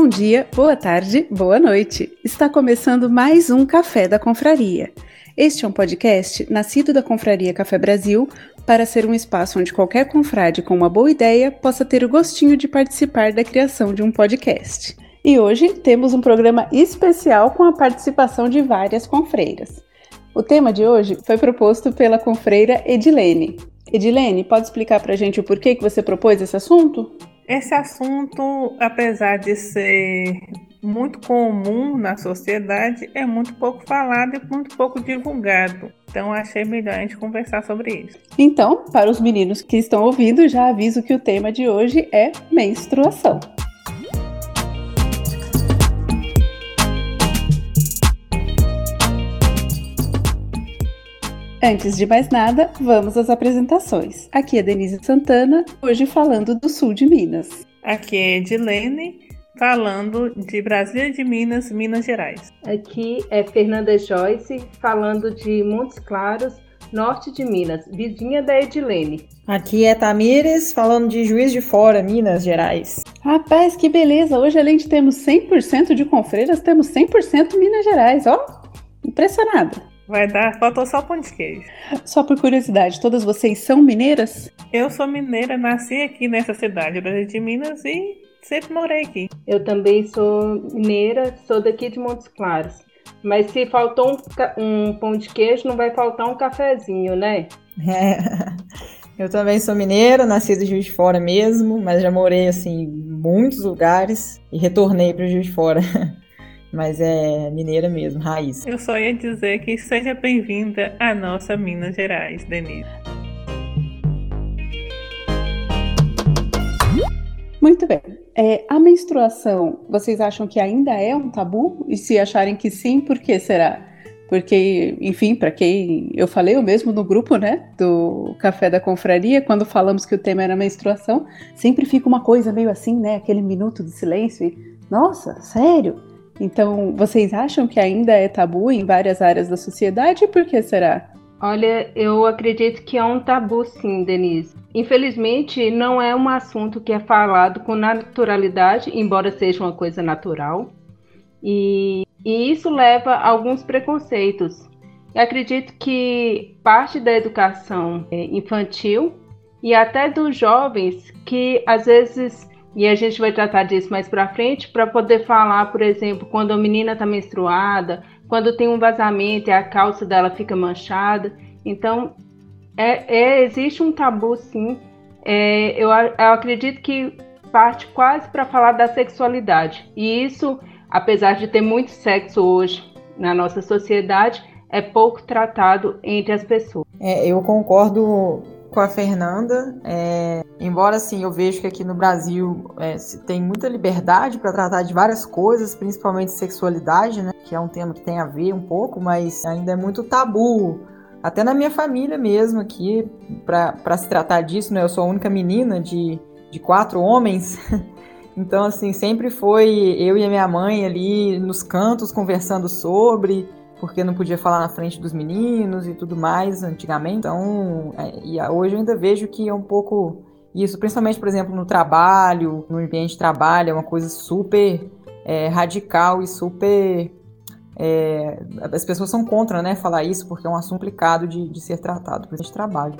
Bom dia, boa tarde, boa noite. Está começando mais um Café da Confraria. Este é um podcast nascido da Confraria Café Brasil para ser um espaço onde qualquer confrade com uma boa ideia possa ter o gostinho de participar da criação de um podcast. E hoje temos um programa especial com a participação de várias confreiras. O tema de hoje foi proposto pela confreira Edilene. Edilene, pode explicar para a gente o porquê que você propôs esse assunto? Esse assunto, apesar de ser muito comum na sociedade, é muito pouco falado e muito pouco divulgado. Então achei melhor a gente conversar sobre isso. Então, para os meninos que estão ouvindo, já aviso que o tema de hoje é menstruação. Antes de mais nada, vamos às apresentações. Aqui é Denise Santana, hoje falando do sul de Minas. Aqui é Edilene, falando de Brasília de Minas, Minas Gerais. Aqui é Fernanda Joyce, falando de Montes Claros, norte de Minas, vizinha da Edilene. Aqui é Tamires, falando de Juiz de Fora, Minas Gerais. Rapaz, que beleza! Hoje, além de termos 100% de confreiras, temos 100% Minas Gerais, ó! Impressionada! Vai dar, faltou só pão de queijo. Só por curiosidade, todas vocês são mineiras? Eu sou mineira, nasci aqui nessa cidade, de Minas, e sempre morei aqui. Eu também sou mineira, sou daqui de Montes Claros. Mas se faltou um, um pão de queijo, não vai faltar um cafezinho, né? É. Eu também sou mineira, nasci do Juiz de Fora mesmo, mas já morei assim em muitos lugares e retornei para o Juiz de Fora. mas é mineira mesmo, raiz. Eu só ia dizer que seja bem-vinda à nossa Minas Gerais, Denise. Muito bem. É, a menstruação, vocês acham que ainda é um tabu? E se acharem que sim, por que será? Porque, enfim, para quem eu falei, eu mesmo no grupo, né, do Café da Confraria, quando falamos que o tema era menstruação, sempre fica uma coisa meio assim, né, aquele minuto de silêncio e, nossa, sério? Então, vocês acham que ainda é tabu em várias áreas da sociedade? Por que será? Olha, eu acredito que é um tabu sim, Denise. Infelizmente, não é um assunto que é falado com naturalidade, embora seja uma coisa natural. E, e isso leva a alguns preconceitos. Eu acredito que parte da educação é, infantil e até dos jovens que às vezes e a gente vai tratar disso mais para frente para poder falar, por exemplo, quando a menina está menstruada, quando tem um vazamento e a calça dela fica manchada. Então, é, é existe um tabu, sim. É, eu, eu acredito que parte quase para falar da sexualidade. E isso, apesar de ter muito sexo hoje na nossa sociedade, é pouco tratado entre as pessoas. É, eu concordo com a Fernanda. É, embora assim eu vejo que aqui no Brasil é, se tem muita liberdade para tratar de várias coisas, principalmente sexualidade, né? Que é um tema que tem a ver um pouco, mas ainda é muito tabu. Até na minha família mesmo aqui, para se tratar disso, né? Eu sou a única menina de, de quatro homens. Então, assim, sempre foi eu e a minha mãe ali nos cantos conversando sobre porque não podia falar na frente dos meninos e tudo mais antigamente. Então, é, e hoje eu ainda vejo que é um pouco isso, principalmente, por exemplo, no trabalho, no ambiente de trabalho, é uma coisa super é, radical e super. É, as pessoas são contra né, falar isso porque é um assunto complicado de, de ser tratado, por de trabalho.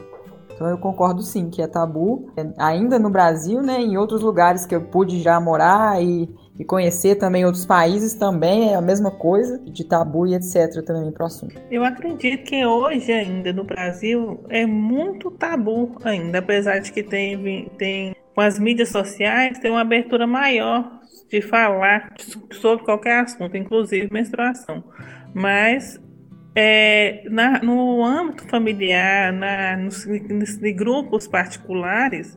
Então eu concordo sim que é tabu, é, ainda no Brasil, né, em outros lugares que eu pude já morar e e conhecer também outros países também é a mesma coisa, de tabu e etc. também para o assunto. Eu acredito que hoje ainda no Brasil é muito tabu ainda, apesar de que tem, tem com as mídias sociais tem uma abertura maior de falar sobre qualquer assunto, inclusive menstruação. Mas é, na, no âmbito familiar, na, nos, nos grupos particulares,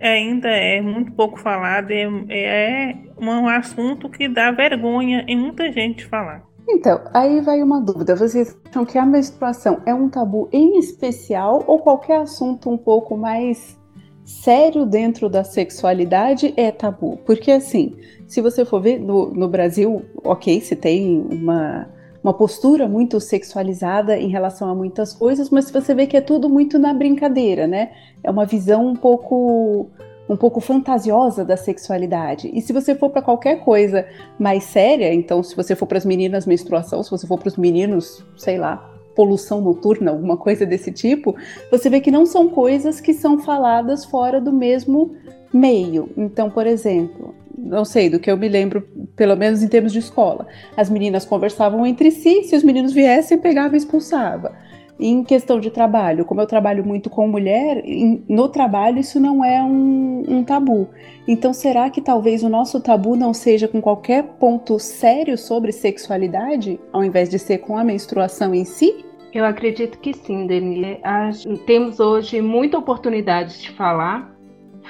ainda é muito pouco falado, é, é um assunto que dá vergonha em muita gente falar. Então, aí vai uma dúvida. Vocês acham que a menstruação é um tabu em especial ou qualquer assunto um pouco mais sério dentro da sexualidade é tabu? Porque assim, se você for ver no, no Brasil, ok, se tem uma uma postura muito sexualizada em relação a muitas coisas, mas você vê que é tudo muito na brincadeira, né? É uma visão um pouco um pouco fantasiosa da sexualidade. E se você for para qualquer coisa mais séria, então se você for para as meninas menstruação, se você for para os meninos, sei lá, poluição noturna, alguma coisa desse tipo, você vê que não são coisas que são faladas fora do mesmo meio. Então, por exemplo, não sei, do que eu me lembro, pelo menos em termos de escola, as meninas conversavam entre si, se os meninos viessem, pegava e expulsava. Em questão de trabalho, como eu trabalho muito com mulher, no trabalho isso não é um, um, tabu. Então, será que talvez o nosso tabu não seja com qualquer ponto sério sobre sexualidade, ao invés de ser com a menstruação em si? Eu acredito que sim, Denise. Temos hoje muita oportunidade de falar,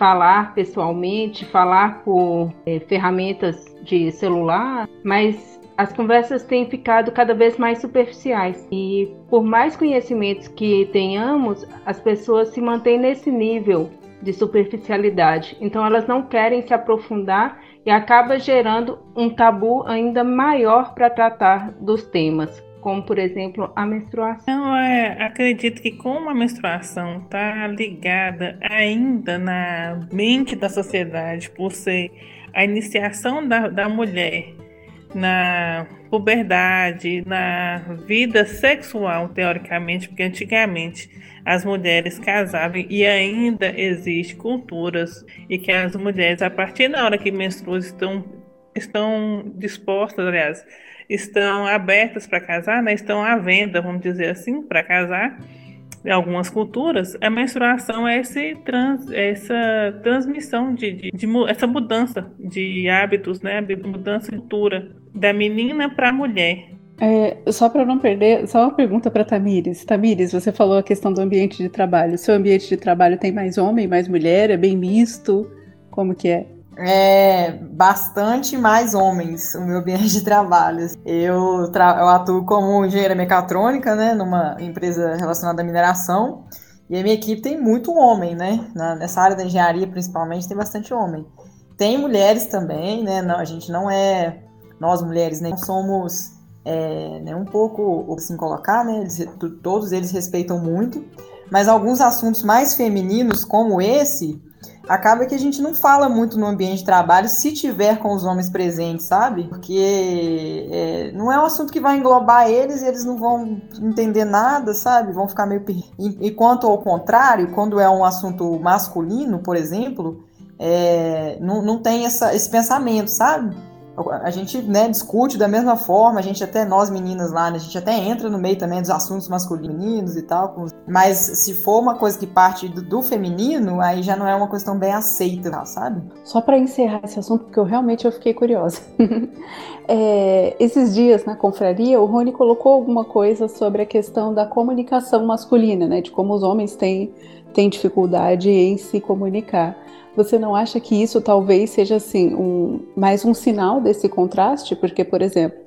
falar pessoalmente, falar por é, ferramentas de celular, mas as conversas têm ficado cada vez mais superficiais e por mais conhecimentos que tenhamos, as pessoas se mantêm nesse nível de superficialidade. Então elas não querem se aprofundar e acaba gerando um tabu ainda maior para tratar dos temas, como por exemplo a menstruação. Não, é, acredito que como a menstruação está ligada ainda na mente da sociedade por ser a iniciação da, da mulher na puberdade, na vida sexual, teoricamente, porque antigamente as mulheres casavam e ainda existe culturas e que as mulheres, a partir da hora que menstruam, estão, estão dispostas, aliás, estão abertas para casar, né? estão à venda, vamos dizer assim, para casar em algumas culturas, a menstruação é esse trans, essa transmissão de, de, de, essa mudança de hábitos, né? Mudança de cultura da menina para a mulher. É, só para não perder, só uma pergunta para Tamires. Tamires, você falou a questão do ambiente de trabalho. Seu ambiente de trabalho tem mais homem, mais mulher? É bem misto? Como que é? É, bastante mais homens o meu ambiente de trabalho. Eu, eu atuo como engenheira mecatrônica, né, numa empresa relacionada à mineração, e a minha equipe tem muito homem, né, Na, nessa área da engenharia principalmente tem bastante homem. Tem mulheres também, né, não, a gente não é, nós mulheres, né, não somos é, né, um pouco, assim colocar, né, eles, todos eles respeitam muito, mas alguns assuntos mais femininos como esse acaba que a gente não fala muito no ambiente de trabalho se tiver com os homens presentes, sabe? Porque é, não é um assunto que vai englobar eles e eles não vão entender nada, sabe? Vão ficar meio. Enquanto ao contrário, quando é um assunto masculino, por exemplo, é, não, não tem essa, esse pensamento, sabe? A gente né, discute da mesma forma, a gente até, nós meninas lá, né, a gente até entra no meio também dos assuntos masculinos e tal, mas se for uma coisa que parte do, do feminino, aí já não é uma questão bem aceita, sabe? Só para encerrar esse assunto, porque eu realmente eu fiquei curiosa. é, esses dias na confraria, o Rony colocou alguma coisa sobre a questão da comunicação masculina, né, de como os homens têm, têm dificuldade em se comunicar. Você não acha que isso talvez seja assim um, mais um sinal desse contraste? Porque, por exemplo,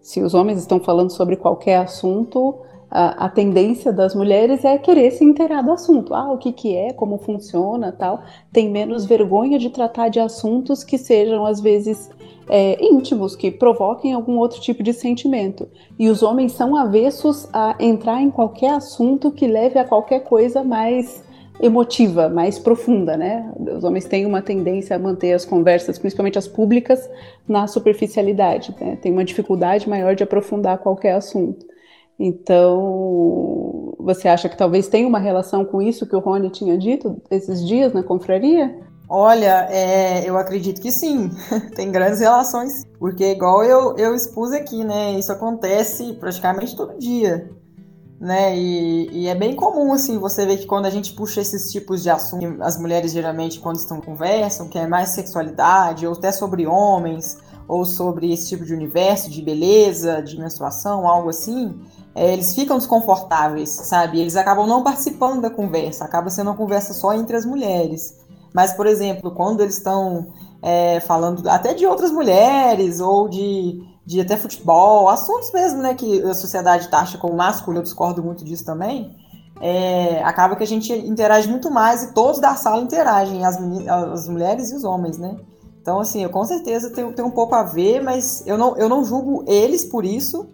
se os homens estão falando sobre qualquer assunto, a, a, tendência das mulheres é querer se inteirar do assunto. Ah, o que, que é, como funciona, tal. Tem menos vergonha de tratar de assuntos que sejam às vezes é, íntimos, que provoquem algum outro tipo de sentimento. E os homens são avessos a entrar em qualquer assunto que leve a qualquer coisa mais emotiva, mais profunda, né? Os homens têm uma tendência a manter as conversas, principalmente as públicas, na superficialidade, né? Tem uma dificuldade maior de aprofundar qualquer assunto. Então, você acha que talvez tenha uma relação com isso que o Rony tinha dito esses dias na confraria? Olha, é, eu acredito que sim, tem grandes relações, porque igual eu, eu expus aqui, né? Isso acontece praticamente todo dia né? E, e, é bem comum, assim, você ver que quando a gente puxa esses tipos de assuntos, as mulheres geralmente, quando estão conversam, que é mais sexualidade, ou até sobre homens, ou sobre esse tipo de universo, de beleza, de menstruação, algo assim, é, eles ficam desconfortáveis, sabe? Eles acabam não participando da conversa, acaba sendo uma conversa só entre as mulheres. Mas, por exemplo, quando eles estão é, falando até de outras mulheres, ou de de até futebol, assuntos mesmo, né, que a sociedade taxa como másculo, eu discordo muito disso também, é, acaba que a gente interage muito mais e todos da sala interagem, as, as mulheres e os homens, né? Então, assim, eu com certeza tenho um pouco a ver, mas eu não, eu não julgo eles por isso,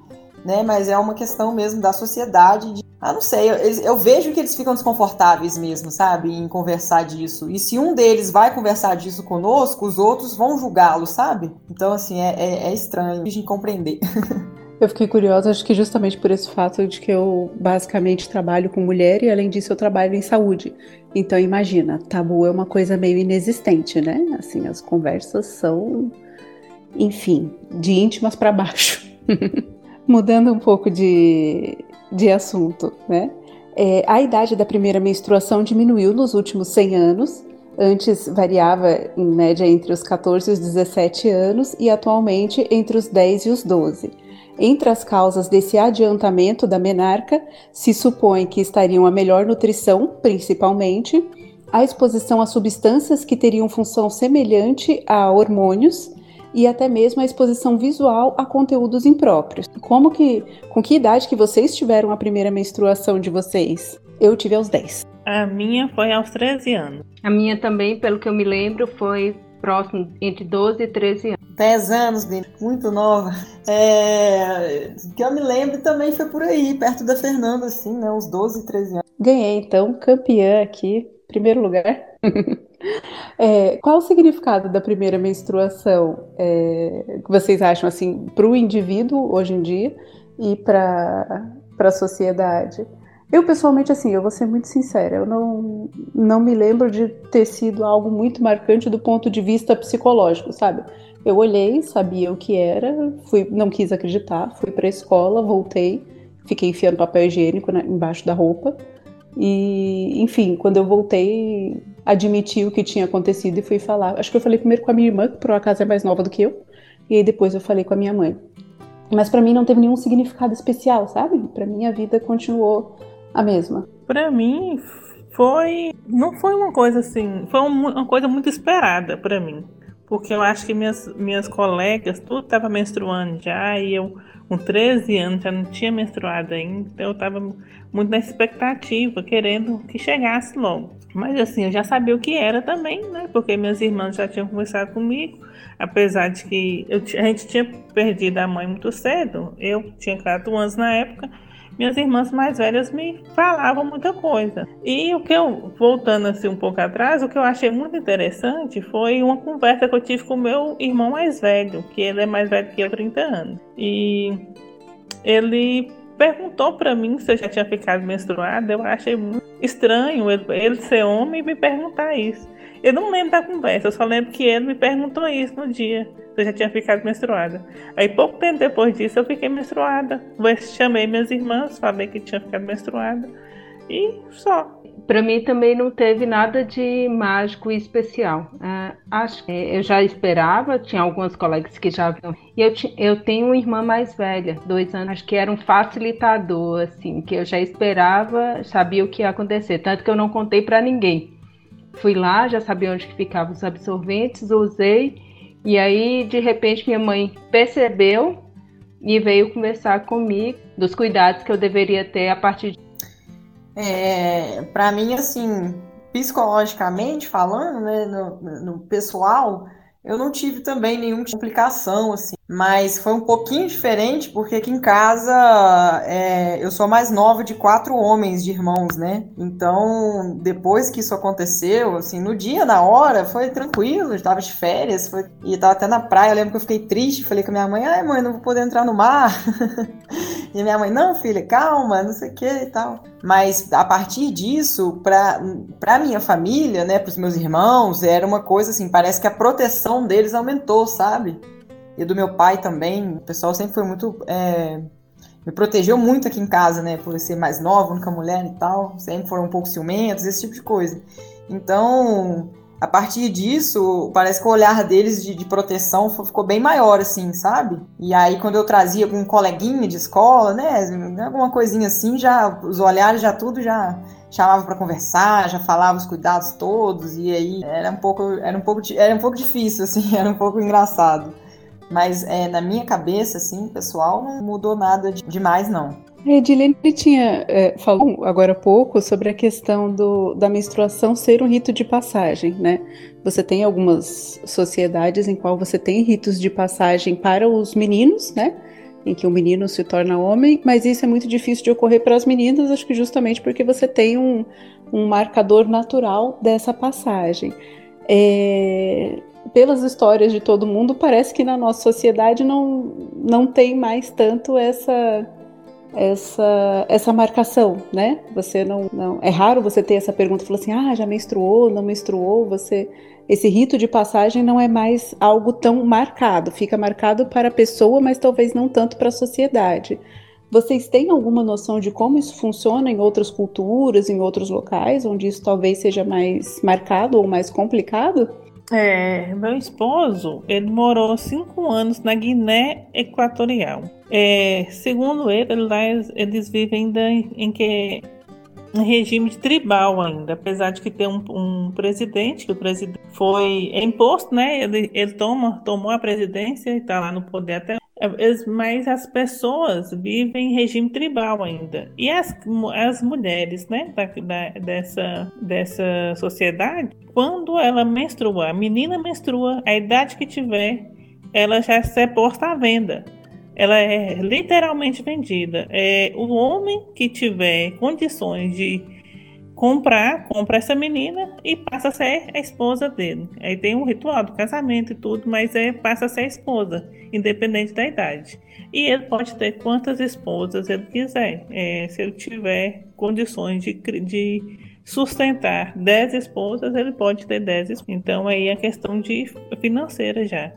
né? Mas é uma questão mesmo da sociedade. De, ah, não sei, eu, eu, vejo que eles ficam desconfortáveis mesmo, sabe, em conversar disso. E se um deles vai conversar disso conosco, os outros vão julgá-lo, sabe? Então, assim, é, é, é estranho de compreender. Eu fiquei curiosa, acho que justamente por esse fato de que eu basicamente trabalho com mulher e além disso eu trabalho em saúde. Então imagina, tabu é uma coisa meio inexistente, né? Assim, as conversas são, enfim, de íntimas para baixo. Mudando um pouco de, de assunto, né? É, a idade da primeira menstruação diminuiu nos últimos 100 anos. Antes variava em média entre os 14 e os 17 anos e atualmente entre os 10 e os 12. Entre as causas desse adiantamento da menarca, se supõe que estariam a melhor nutrição, principalmente, a exposição a substâncias que teriam função semelhante a hormônios e até mesmo a exposição visual a conteúdos impróprios. Como que, com que idade que vocês tiveram a primeira menstruação de vocês? Eu tive aos 10. A minha foi aos 13 anos. A minha também, pelo que eu me lembro, foi próximo entre 12 e 13 anos. 10 anos muito nova. É, que eu me lembro também foi por aí, perto da Fernanda, assim, né? Uns 12, 13 anos. Ganhei, então, campeã aqui, primeiro lugar. é, qual o significado da primeira menstruação é, que vocês acham, assim, para o indivíduo hoje em dia e para a sociedade? Eu, pessoalmente, assim, eu vou ser muito sincera, eu não, não me lembro de ter sido algo muito marcante do ponto de vista psicológico, sabe? Eu olhei, sabia o que era, fui, não quis acreditar, fui para a escola, voltei, fiquei enfiando papel higiênico na, embaixo da roupa. E, enfim, quando eu voltei, admiti o que tinha acontecido e fui falar. Acho que eu falei primeiro com a minha irmã, que por acaso é mais nova do que eu, e aí depois eu falei com a minha mãe. Mas para mim não teve nenhum significado especial, sabe? Para mim a vida continuou a mesma. Para mim foi, não foi uma coisa assim, foi uma coisa muito esperada para mim porque eu acho que minhas, minhas colegas, tudo estava menstruando já, e eu com 13 anos já não tinha menstruado ainda, então eu estava muito na expectativa, querendo que chegasse logo. Mas assim, eu já sabia o que era também, né? Porque minhas irmãs já tinham conversado comigo, apesar de que eu, a gente tinha perdido a mãe muito cedo, eu tinha 4 anos na época, minhas irmãs mais velhas me falavam muita coisa. E o que eu, voltando assim um pouco atrás, o que eu achei muito interessante foi uma conversa que eu tive com o meu irmão mais velho, que ele é mais velho que eu, 30 anos. E ele perguntou para mim se eu já tinha ficado menstruada. Eu achei muito estranho ele, ele ser homem e me perguntar isso. Eu não lembro da conversa, eu só lembro que ele me perguntou isso no dia. Eu já tinha ficado menstruada. Aí pouco tempo depois disso eu fiquei menstruada. Chamei minhas irmãs, falei que tinha ficado menstruada. E só. Para mim também não teve nada de mágico e especial. Uh, acho que eu já esperava, tinha algumas colegas que já viam. E eu, eu tenho uma irmã mais velha, dois anos, acho que era um facilitador, assim, que eu já esperava, sabia o que ia acontecer. Tanto que eu não contei para ninguém. Fui lá, já sabia onde que ficavam os absorventes, usei e aí de repente minha mãe percebeu e veio conversar comigo dos cuidados que eu deveria ter a partir de é, para mim assim psicologicamente falando né no, no pessoal eu não tive também nenhuma complicação, assim, mas foi um pouquinho diferente, porque aqui em casa é, eu sou mais nova de quatro homens de irmãos, né? Então, depois que isso aconteceu, assim, no dia, na hora, foi tranquilo, eu tava de férias, foi, e tava até na praia, eu lembro que eu fiquei triste, falei com a minha mãe, ai mãe, não vou poder entrar no mar. e minha mãe, não, filha, calma, não sei o que e tal. Mas a partir disso, para minha família, né, para os meus irmãos, era uma coisa assim, parece que a proteção deles aumentou, sabe? E do meu pai também, o pessoal sempre foi muito. É, me protegeu muito aqui em casa, né, por ser mais nova, única mulher e tal, sempre foram um pouco ciumentos, esse tipo de coisa. Então, a partir disso, parece que o olhar deles de, de, proteção ficou bem maior, assim, sabe? E aí, quando eu trazia algum coleguinha de escola, né, alguma coisinha assim, já os olhares já tudo já chamava para conversar, já falava os cuidados todos, e aí era um pouco, era um pouco, era um pouco difícil, assim, era um pouco engraçado. Mas é, na minha cabeça, assim, pessoal, não mudou nada de, demais, não. Edilene tinha é, falou agora há pouco sobre a questão do, da menstruação ser um rito de passagem, né? Você tem algumas sociedades em qual você tem ritos de passagem para os meninos, né? em que o menino se torna homem, mas isso é muito difícil de ocorrer para as meninas, acho que justamente porque você tem um, um marcador natural dessa passagem. É, pelas histórias de todo mundo, parece que na nossa sociedade não, não tem mais tanto essa essa, essa marcação, né? Você não, não é raro você ter essa pergunta, falar assim, ah, já menstruou, não menstruou, você esse rito de passagem não é mais algo tão marcado, fica marcado para a pessoa, mas talvez não tanto para a sociedade. Vocês têm alguma noção de como isso funciona em outras culturas, em outros locais, onde isso talvez seja mais marcado ou mais complicado? É, meu esposo, ele morou cinco anos na Guiné Equatorial. É, segundo ele, lá eles vivem ainda em, em que regime tribal ainda, apesar de que tem um, um, presidente, que o presidente foi imposto, né? Ele, ele toma, tomou a presidência e está lá no poder até mas as pessoas vivem em regime tribal ainda. E as, as mulheres né, da, da, dessa, dessa sociedade, quando ela menstrua, a menina menstrua, a idade que tiver, ela já é posta à venda. Ela é literalmente vendida. É o homem que tiver condições de comprar, compra essa menina e passa a ser a esposa dele. Aí tem um ritual do casamento e tudo, mas é passa a ser a esposa, independente da idade. E ele pode ter quantas esposas ele quiser, é, se ele tiver condições de, de sustentar 10 esposas, ele pode ter 10 esposas. Então aí é questão de financeira já.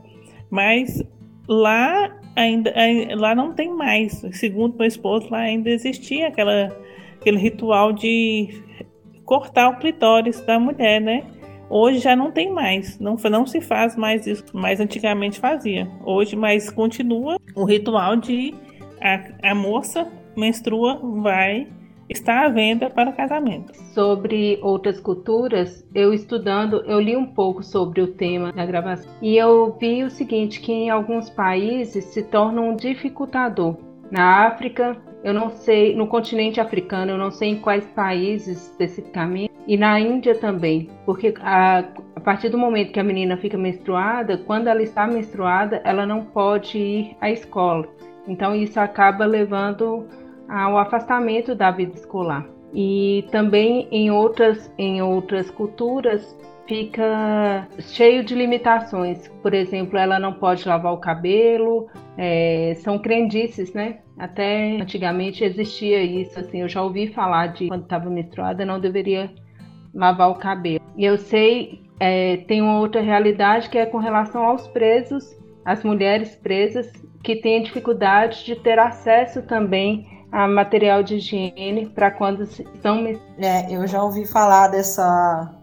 Mas lá ainda lá não tem mais. Segundo meu esposo, lá ainda existia aquela aquele ritual de cortar o clitóris da mulher, né? Hoje já não tem mais, não, não se faz mais isso, mas antigamente fazia. Hoje, mas continua o ritual de a, a moça menstrua, vai estar à venda para casamento. Sobre outras culturas, eu estudando, eu li um pouco sobre o tema da gravação e eu vi o seguinte, que em alguns países se torna um dificultador. Na África, eu não sei, no continente africano, eu não sei em quais países especificamente, e na Índia também, porque a, a, partir do momento que a menina fica menstruada, quando ela está menstruada, ela não pode ir à escola. Então isso acaba levando ao afastamento da vida escolar. E também em outras, em outras culturas fica cheio de limitações. Por exemplo, ela não pode lavar o cabelo, é, são crendices, né? Até antigamente existia isso, assim, eu já ouvi falar de quando estava menstruada não deveria lavar o cabelo. E eu sei, é, tem uma outra realidade que é com relação aos presos, as mulheres presas que têm dificuldade de ter acesso também a material de higiene para quando estão. É, eu já ouvi falar dessa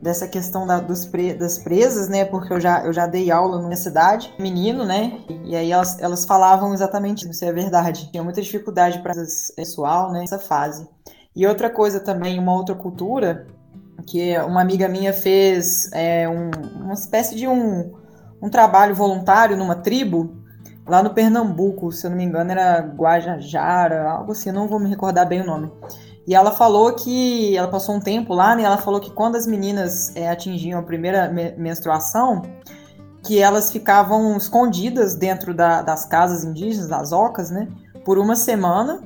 dessa questão da, dos pre, das presas, né? Porque eu já, eu já dei aula numa cidade, menino, né? E aí elas, elas falavam exatamente isso, é verdade. Tinha muita dificuldade para pessoal, né? Nessa fase. E outra coisa também, uma outra cultura, que uma amiga minha fez é, um, uma espécie de um, um trabalho voluntário numa tribo, lá no Pernambuco, se eu não me engano, era Guajajara, algo assim, não vou me recordar bem o nome. E ela falou que ela passou um tempo lá, né? Ela falou que quando as meninas é, atingiam a primeira me menstruação, que elas ficavam escondidas dentro da, das casas indígenas, das ocas, né? Por uma semana.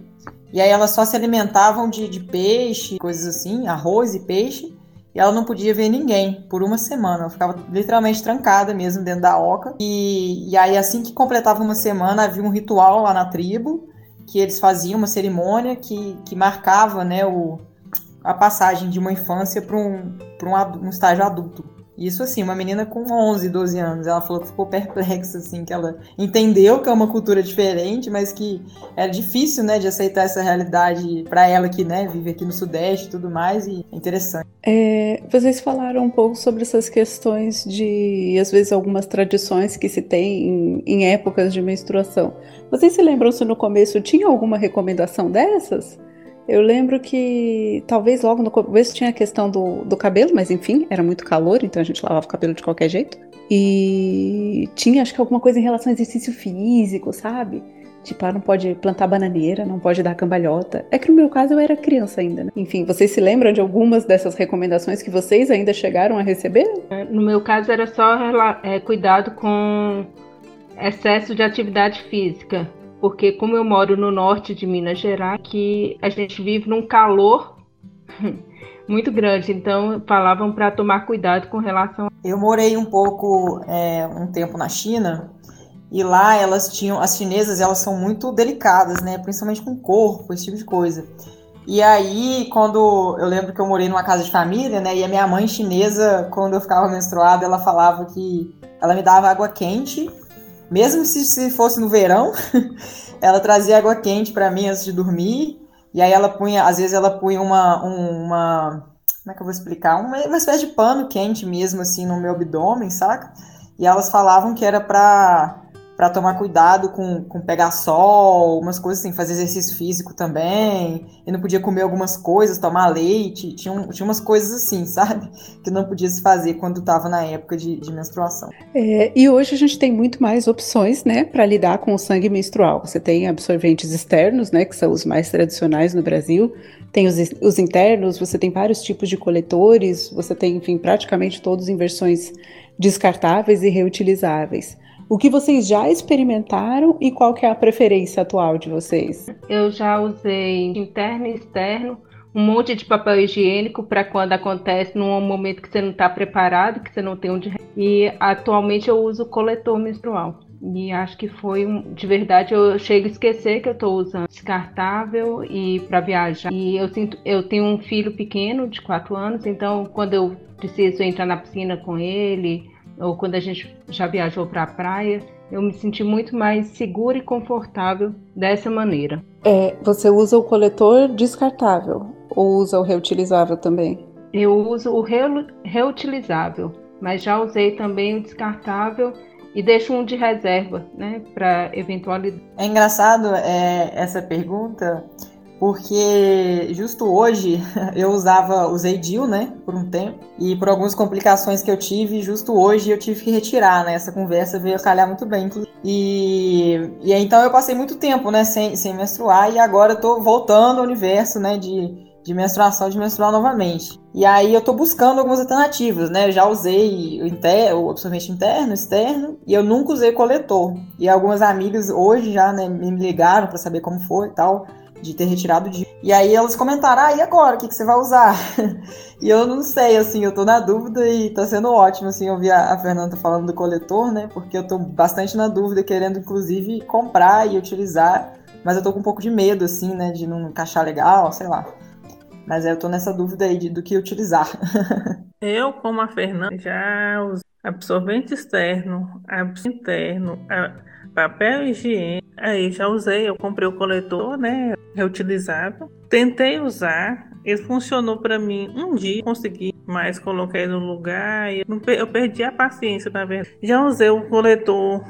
E aí elas só se alimentavam de, de peixe, coisas assim, arroz e peixe. E ela não podia ver ninguém por uma semana. Ela ficava literalmente trancada mesmo dentro da oca. E, e aí, assim que completava uma semana, havia um ritual lá na tribo que eles faziam uma cerimônia que, que marcava né, o, a passagem de uma infância para um, um, um estágio adulto. Isso assim, uma menina com 11, 12 anos, ela falou que ficou perplexa, assim, que ela entendeu que é uma cultura diferente, mas que era difícil, né, de aceitar essa realidade para ela que, né, vive aqui no Sudeste e tudo mais, e é interessante. É, vocês falaram um pouco sobre essas questões de, às vezes, algumas tradições que se tem em, em épocas de menstruação. Vocês se lembram se no começo tinha alguma recomendação dessas? Eu lembro que talvez logo no começo tinha a questão do, do cabelo, mas enfim, era muito calor, então a gente lavava o cabelo de qualquer jeito. E tinha, acho que alguma coisa em relação ao exercício físico, sabe? Tipo, ah, não pode plantar bananeira, não pode dar cambalhota. É que no meu caso eu era criança ainda, né? Enfim, vocês se lembram de algumas dessas recomendações que vocês ainda chegaram a receber? É, no meu caso era só é, cuidado com excesso de atividade física porque como eu moro no norte de Minas Gerais, que a gente vive num calor muito grande, então falavam para tomar cuidado com relação. Eu morei um pouco, é, um tempo na China e lá elas tinham, as chinesas elas são muito delicadas, né, principalmente com o corpo, esse tipo de coisa. E aí, quando eu lembro que eu morei numa casa de família, né, e a minha mãe chinesa, quando eu ficava menstruada, ela falava que ela me dava água quente mesmo se, se fosse no verão, ela trazia água quente para mim antes de dormir. E aí ela punha, às vezes ela punha uma, uma como é que eu vou explicar? Uma, uma espécie de pano quente mesmo, assim, no meu abdômen, saca? E elas falavam que era para para tomar cuidado com, com pegar sol, umas coisas assim, fazer exercício físico também, e não podia comer algumas coisas, tomar leite, tinha, tinha umas coisas assim, sabe? Que não podia se fazer quando estava na época de, de menstruação. É, e hoje a gente tem muito mais opções, né, para lidar com o sangue menstrual. Você tem absorventes externos, né, que são os mais tradicionais no Brasil, tem os, os internos, você tem vários tipos de coletores, você tem, enfim, praticamente todos em versões descartáveis e reutilizáveis. O que vocês já experimentaram e qual que é a preferência atual de vocês? Eu já usei interno e externo, um monte de papel higiênico para quando acontece num momento que você não está preparado, que você não tem onde. E atualmente eu uso coletor menstrual. E acho que foi um, de verdade eu chego a esquecer que eu estou usando descartável e para viajar. E eu sinto, eu tenho um filho pequeno de 4 anos, então quando eu preciso entrar na piscina com ele, ou quando a gente já viajou para a praia, eu me senti muito mais segura e confortável dessa maneira. É, você usa o coletor descartável ou usa o reutilizável também? Eu uso o reutilizável, mas já usei também o descartável e deixo um de reserva, né, para eventualidade. É engraçado é, essa pergunta, porque justo hoje eu usava, usei DIL, né, por um tempo, e por algumas complicações que eu tive, justo hoje eu tive que retirar, né, essa conversa veio calhar muito bem, e, e então eu passei muito tempo, né, sem, sem menstruar, e agora eu tô voltando ao universo, né, de, de menstruação, de menstruar novamente. E aí eu tô buscando algumas alternativas, né, eu já usei o, inter, o absorvente interno, externo, e eu nunca usei coletor, e algumas amigas hoje já, né, me ligaram para saber como foi e tal, de ter retirado de. E aí elas comentaram, ah, e agora? O que, que você vai usar? e eu não sei, assim, eu tô na dúvida e tá sendo ótimo, assim, ouvir a, a Fernanda falando do coletor, né? Porque eu tô bastante na dúvida, querendo, inclusive, comprar e utilizar. Mas eu tô com um pouco de medo, assim, né? De não encaixar legal, sei lá. Mas eu tô nessa dúvida aí de, do que utilizar. eu, como a Fernanda, já usei absorvente externo, absorvente interno, papel higiênico. Aí já usei, eu comprei o coletor, né? Reutilizável. Tentei usar, ele funcionou para mim um dia, consegui, mas coloquei no lugar e eu perdi a paciência, na verdade. Já usei o coletor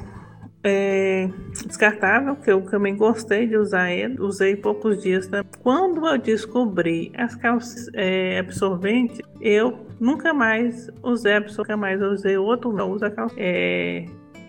é, descartável, que eu também gostei de usar ele, usei poucos dias. Quando eu descobri as calças é, absorventes, eu nunca mais usei absorvente, nunca mais usei outro, não usa calça. É,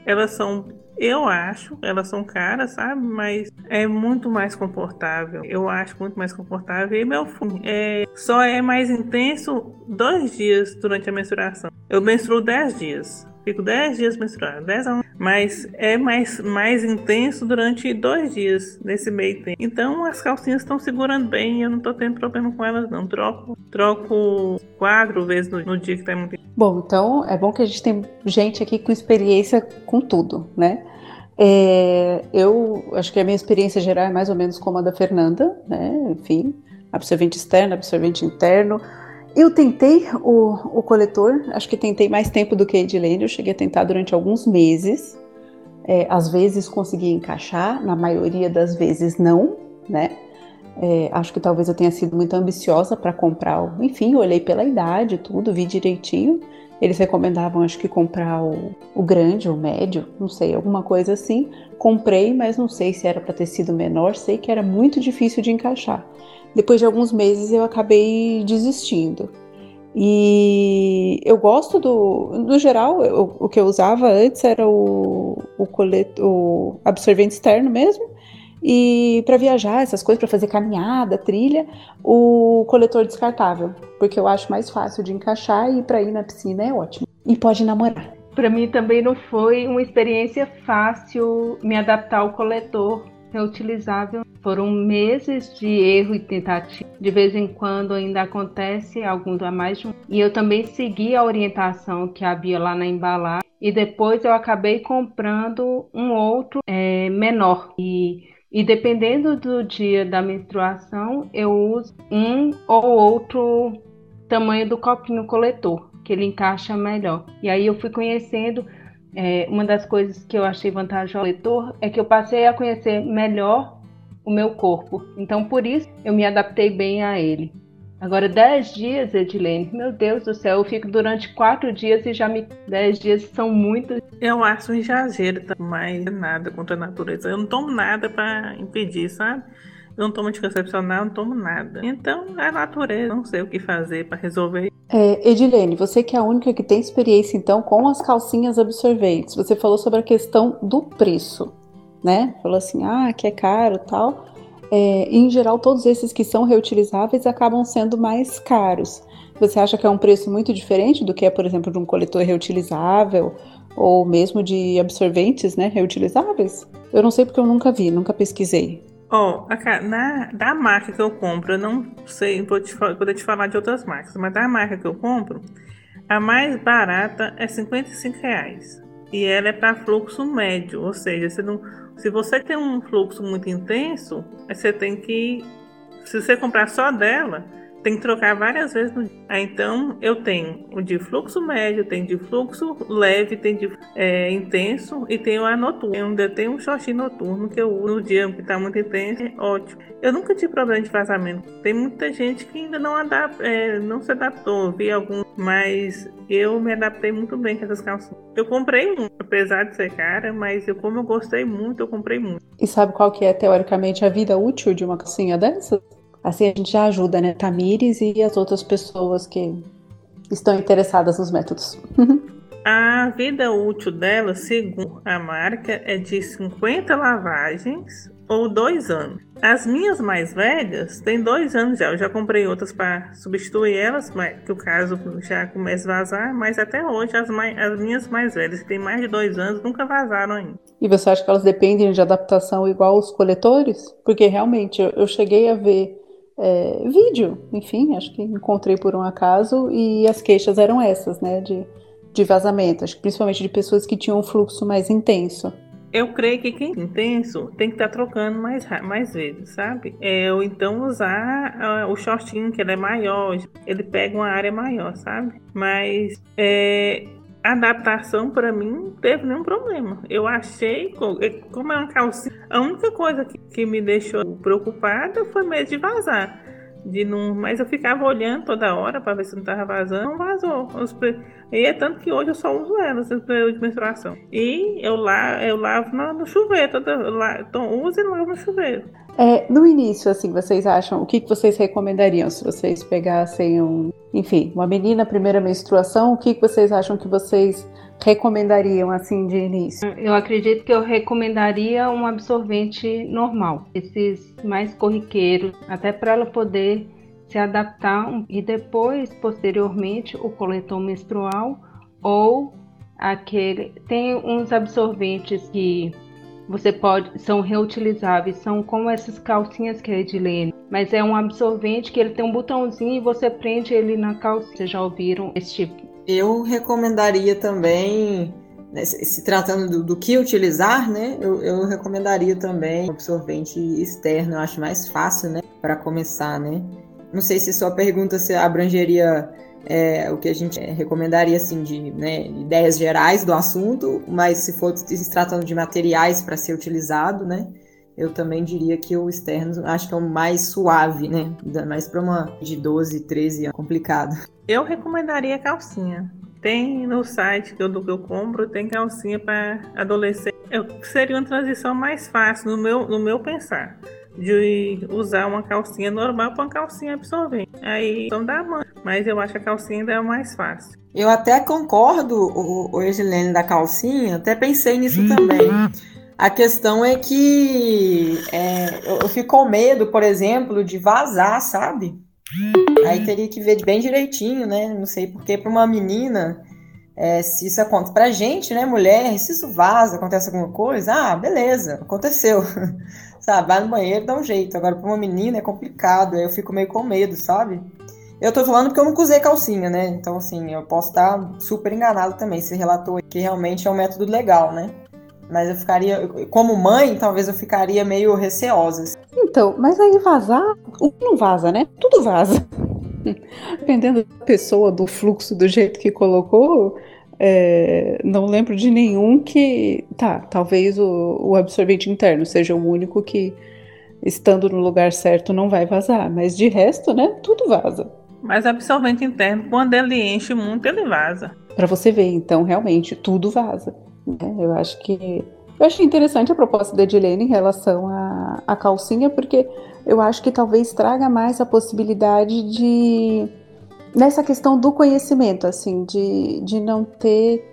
elas são eu acho, elas são caras, sabe? Mas é muito mais confortável. Eu acho muito mais confortável. E meu fim é, só é mais intenso dois dias durante a menstruação. Eu menstruo dez dias. Fico 10 dias menstruada, 10 a 1, mas é mais, mais intenso durante dois dias nesse meio tempo. Então as calcinhas estão segurando bem eu não tô tendo problema com elas não. Troco, troco quatro vezes no, no dia que tá muito. Bom, então é bom que a gente tem gente aqui com experiência com tudo, né? É, eu acho que a minha experiência geral é mais ou menos como a da Fernanda, né? Enfim, absorvente externo, absorvente interno. Eu tentei o, o coletor, acho que tentei mais tempo do que a Edilene, eu cheguei a tentar durante alguns meses. É, às vezes consegui encaixar, na maioria das vezes não, né? É, acho que talvez eu tenha sido muito ambiciosa para comprar. Enfim, olhei pela idade, tudo, vi direitinho. Eles recomendavam, acho que comprar o, o grande ou médio, não sei, alguma coisa assim. Comprei, mas não sei se era para tecido menor, sei que era muito difícil de encaixar. Depois de alguns meses eu acabei desistindo. E eu gosto do. No geral, eu, o que eu usava antes era o, o, o absorvente externo mesmo. E para viajar, essas coisas, para fazer caminhada, trilha, o coletor descartável, porque eu acho mais fácil de encaixar e para ir na piscina é ótimo. E pode namorar. Para mim também não foi uma experiência fácil me adaptar ao coletor reutilizável. Foram meses de erro e tentativa. De vez em quando ainda acontece alguns a mais de um. E eu também segui a orientação que havia lá na embalagem. E depois eu acabei comprando um outro é, menor. E e dependendo do dia da menstruação, eu uso um ou outro tamanho do copinho coletor, que ele encaixa melhor. E aí eu fui conhecendo, é, uma das coisas que eu achei vantajosa no coletor é que eu passei a conhecer melhor o meu corpo. Então por isso eu me adaptei bem a ele. Agora, 10 dias, Edilene, meu Deus do céu, eu fico durante 4 dias e já me. 10 dias são muitos. Eu acho um exagero, tá? mas nada contra a natureza. Eu não tomo nada para impedir, sabe? Eu não tomo anticoncepcional, não tomo nada. Então, é a natureza, não sei o que fazer para resolver. É, Edilene, você que é a única que tem experiência, então, com as calcinhas absorventes. Você falou sobre a questão do preço, né? Falou assim, ah, que é caro tal é, em geral, todos esses que são reutilizáveis acabam sendo mais caros. Você acha que é um preço muito diferente do que é, por exemplo, de um coletor reutilizável ou mesmo de absorventes né, reutilizáveis? Eu não sei porque eu nunca vi, nunca pesquisei. Ó, oh, na, da marca que eu compro, eu não sei, vou te, poder te falar de outras marcas, mas da marca que eu compro, a mais barata é 55 reais. E ela é para fluxo médio, ou seja, você não se você tem um fluxo muito intenso, você tem que. Se você comprar só dela, tem que trocar várias vezes no dia. Então, eu tenho o de fluxo médio, tem de fluxo leve, tem de é, intenso e tenho a noturno. Eu ainda tenho um shortinho noturno que eu uso no dia que está muito intenso, é ótimo. Eu nunca tive problema de vazamento. Tem muita gente que ainda não, é, não se adaptou, vi alguns, mas eu me adaptei muito bem com essas calcinhas. Eu comprei um, apesar de ser cara, mas eu, como eu gostei muito, eu comprei muito. E sabe qual que é, teoricamente, a vida útil de uma calcinha dessa? Assim a gente já ajuda, né? Tamires e as outras pessoas que estão interessadas nos métodos. a vida útil dela, segundo a marca, é de 50 lavagens ou dois anos. As minhas mais velhas têm dois anos já. Eu já comprei outras para substituir elas, mas que o caso já começa a vazar. Mas até hoje as, mais, as minhas mais velhas, que têm mais de dois anos, nunca vazaram ainda. E você acha que elas dependem de adaptação igual os coletores? Porque realmente eu, eu cheguei a ver é, vídeo, enfim, acho que encontrei por um acaso e as queixas eram essas, né, de, de vazamento, acho que principalmente de pessoas que tinham um fluxo mais intenso. Eu creio que quem é intenso tem que estar tá trocando mais, mais vezes, sabe? É, ou então usar uh, o shortinho, que ele é maior, ele pega uma área maior, sabe? Mas é, a adaptação para mim não teve nenhum problema. Eu achei, é, como é uma calcinha, a única coisa que, que me deixou preocupada foi medo de vazar. De não, mas eu ficava olhando toda hora para ver se não estava vazando, não vazou. E é tanto que hoje eu só uso no período de menstruação. E eu, la, eu lavo no, chuveiro, toda, então, uso e lavo no chuveiro. É, no início, assim, vocês acham, o que, vocês recomendariam se vocês pegassem um, enfim, uma menina primeira menstruação, o que, que vocês acham que vocês recomendariam assim de início? Eu acredito que eu recomendaria um absorvente normal, esses mais corriqueiros, até para ela poder se adaptar e depois, posteriormente, o coletor menstrual ou aquele tem uns absorventes que você pode são reutilizáveis, são como essas calcinhas que é de Edilene, mas é um absorvente que ele tem um botãozinho e você prende ele na calcinha. Vocês já ouviram esse tipo? Eu recomendaria também, né, se tratando do, do, que utilizar, né? Eu, eu recomendaria também absorvente externo, eu acho mais fácil, né? Para começar, né? Não sei se sua pergunta se abrangeria é, o que a gente é, recomendaria assim de né, ideias gerais do assunto, mas se for se tratando de materiais para ser utilizado, né, eu também diria que o externo acho que é o mais suave, né, mais para uma de 12, 13 anos, complicado. Eu recomendaria calcinha. Tem no site que eu, que eu compro, tem calcinha para adolescente. Eu, seria uma transição mais fácil no meu, no meu pensar de usar uma calcinha normal para uma calcinha absorvente. Aí são da mãe, mas eu acho que a calcinha ainda é mais fácil. Eu até concordo, o, o Eugilene, da calcinha, até pensei nisso uhum. também. A questão é que é, eu, eu fico com medo, por exemplo, de vazar, sabe? Aí teria que ver bem direitinho, né? Não sei porque para uma menina, é, se isso acontece pra gente, né, mulher, se isso vaza, acontece alguma coisa, ah, beleza, aconteceu. sabe? Vai no banheiro, dá um jeito. Agora, pra uma menina é complicado, eu fico meio com medo, sabe? Eu tô falando porque eu nunca usei calcinha, né? Então, assim, eu posso estar super enganado também. Você relatou que realmente é um método legal, né? Mas eu ficaria, como mãe, talvez eu ficaria meio receosa. Então, mas aí vazar, o que não vaza, né? Tudo vaza. Dependendo da pessoa, do fluxo, do jeito que colocou, é, não lembro de nenhum que. Tá, talvez o, o absorvente interno seja o único que, estando no lugar certo, não vai vazar. Mas de resto, né? Tudo vaza. Mas absorvente interno, quando ele enche muito, ele vaza. Para você ver, então, realmente, tudo vaza. Né? Eu acho que. Eu achei interessante a proposta da Edilene em relação à, à calcinha, porque eu acho que talvez traga mais a possibilidade de nessa questão do conhecimento, assim, de, de não ter.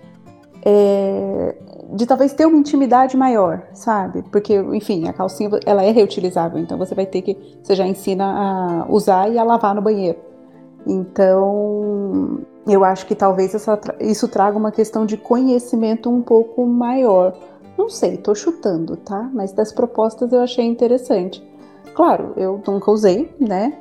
É, de talvez ter uma intimidade maior, sabe? Porque, enfim, a calcinha ela é reutilizável, então você vai ter que. Você já ensina a usar e a lavar no banheiro. Então, eu acho que talvez essa, isso traga uma questão de conhecimento um pouco maior. Não sei, tô chutando, tá? Mas das propostas eu achei interessante. Claro, eu nunca usei, né?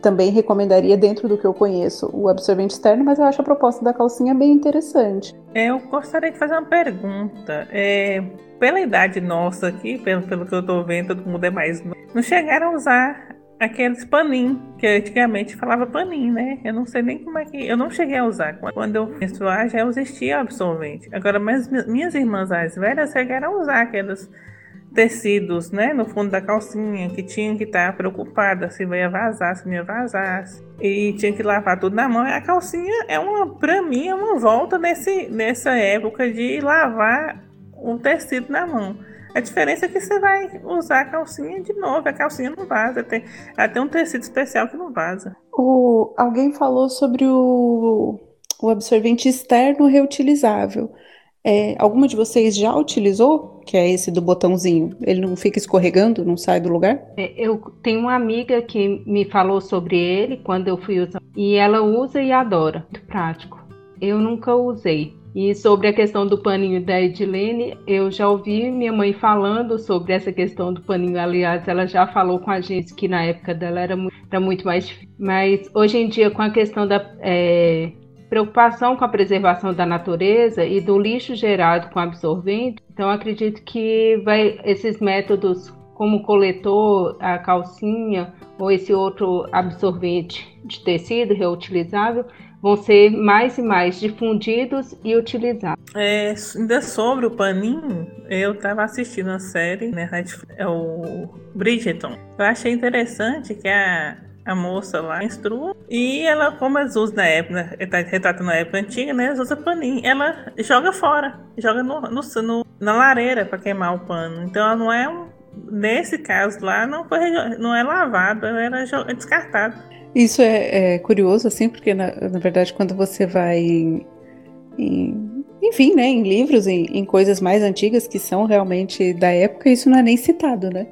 Também recomendaria, dentro do que eu conheço, o absorvente externo, mas eu acho a proposta da calcinha bem interessante. Eu gostaria de fazer uma pergunta. É, pela idade nossa aqui, pelo, pelo que eu tô vendo, todo mundo é mais novo, não chegaram a usar aqueles paninhos, que antigamente falava paninho, né? Eu não sei nem como é que. Eu não cheguei a usar. Quando eu menstruar já existia absorvente. Agora, mas minhas irmãs mais velhas chegaram a usar aqueles tecidos, né, no fundo da calcinha, que tinha que estar preocupada se ia vazar, se não ia vazar, e tinha que lavar tudo na mão. A calcinha é uma, para mim, é uma volta nesse, nessa época de lavar o tecido na mão. A diferença é que você vai usar a calcinha de novo, a calcinha não vaza, tem até um tecido especial que não vaza. O, alguém falou sobre o, o absorvente externo reutilizável. É, alguma de vocês já utilizou? Que é esse do botãozinho. Ele não fica escorregando, não sai do lugar? É, eu tenho uma amiga que me falou sobre ele quando eu fui usar. E ela usa e adora. Muito prático. Eu nunca usei. E sobre a questão do paninho da Edilene, eu já ouvi minha mãe falando sobre essa questão do paninho. Aliás, ela já falou com a gente que na época dela era muito, era muito mais difícil. Mas hoje em dia, com a questão da é, preocupação com a preservação da natureza e do lixo gerado com absorvente, então acredito que vai, esses métodos como o coletor, a calcinha ou esse outro absorvente de tecido reutilizável vão ser mais e mais difundidos e utilizados. É, ainda sobre o paninho, eu estava assistindo a série, né, é o Bridgerton. Eu achei interessante que a, a moça lá menstrua e ela, como eles usam na época, tá retratando na época antiga, né? Eles usam paninho. Ela joga fora, joga no, no, no na lareira para queimar o pano. Então ela não é um. Nesse caso lá, não, foi, não é lavado, ela era descartado. Isso é, é curioso, assim, porque na, na, verdade, quando você vai em, em, enfim, né, em livros, em, em, coisas mais antigas que são realmente da época, isso não é nem citado, né?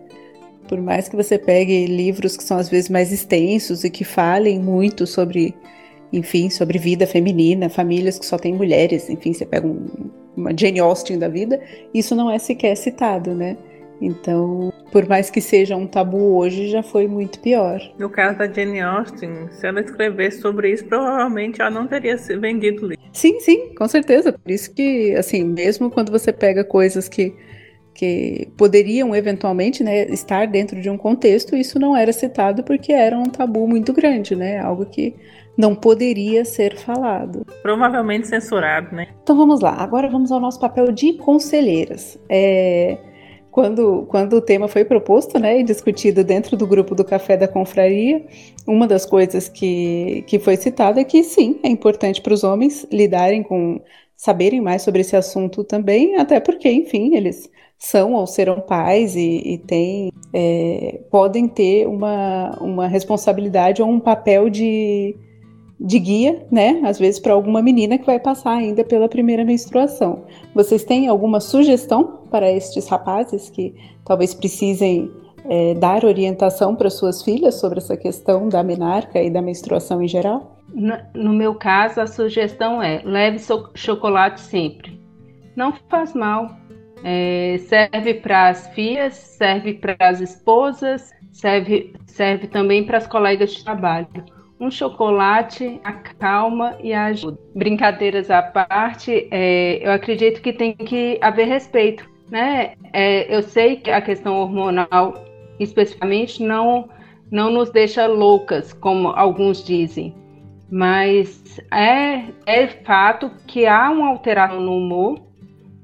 Por mais que você pegue livros que são às vezes mais extensos e que falem muito sobre, enfim, sobre vida feminina, famílias que só têm mulheres, enfim, você pega um, uma Jane Austen da vida, isso não é sequer citado, né? Então, por mais que seja um tabu hoje, já foi muito pior. No caso da Jane Austen, se ela escrevesse sobre isso, provavelmente ela não teria vendido livro. Sim, sim, com certeza. Por isso que, assim, mesmo quando você pega coisas que, que poderiam eventualmente né, estar dentro de um contexto, isso não era citado porque era um tabu muito grande, né? Algo que não poderia ser falado. Provavelmente censurado, né? Então vamos lá, agora vamos ao nosso papel de conselheiras. É quando, quando o tema foi proposto né, e discutido dentro do grupo do Café da Confraria, uma das coisas que, que foi citada é que sim, é importante para os homens lidarem com, saberem mais sobre esse assunto também, até porque, enfim, eles são ou serão pais e, e têm, é, podem ter uma, uma responsabilidade ou um papel de de guia, né? Às vezes para alguma menina que vai passar ainda pela primeira menstruação. Vocês têm alguma sugestão para estes rapazes que talvez precisem é, dar orientação para suas filhas sobre essa questão da menarca e da menstruação em geral? No meu caso, a sugestão é leve chocolate sempre. Não faz mal. É, serve para as filhas, serve para as esposas, serve, serve também para as colegas de trabalho. Um chocolate acalma e ajuda. Brincadeiras à parte, é, eu acredito que tem que haver respeito. Né? É, eu sei que a questão hormonal, especificamente, não, não nos deixa loucas, como alguns dizem, mas é, é fato que há uma alteração no humor